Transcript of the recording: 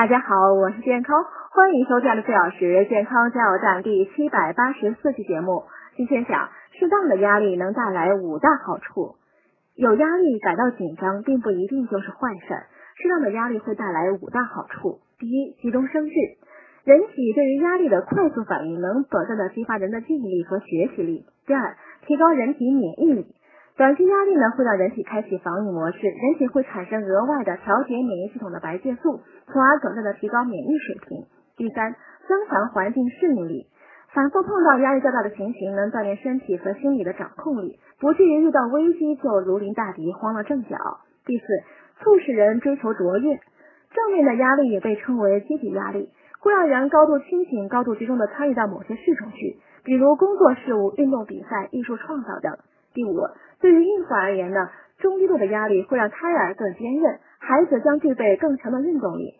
大家好，我是健康，欢迎收看的四小时健康加油站第七百八十四期节目。今天讲适当的压力能带来五大好处。有压力感到紧张，并不一定就是坏事。适当的压力会带来五大好处。第一，集中生智。人体对于压力的快速反应，能短暂的激发人的记忆力和学习力。第二，提高人体免疫力。短期压力呢，会让人体开启防御模式，人体会产生额外的调节免疫系统的白介素，从而短暂的提高免疫水平。第三，增强环境适应力。反复碰到压力较大的情形，能锻炼身体和心理的掌控力，不至于遇到危机就如临大敌，慌了阵脚。第四，促使人追求卓越。正面的压力也被称为积极压力，会让人高度清醒、高度集中的参与到某些事中去，比如工作事务、运动比赛、艺术创造等。第五，对于孕妇而言呢，中低度的压力会让胎儿更坚韧，孩子将具备更强的运动力。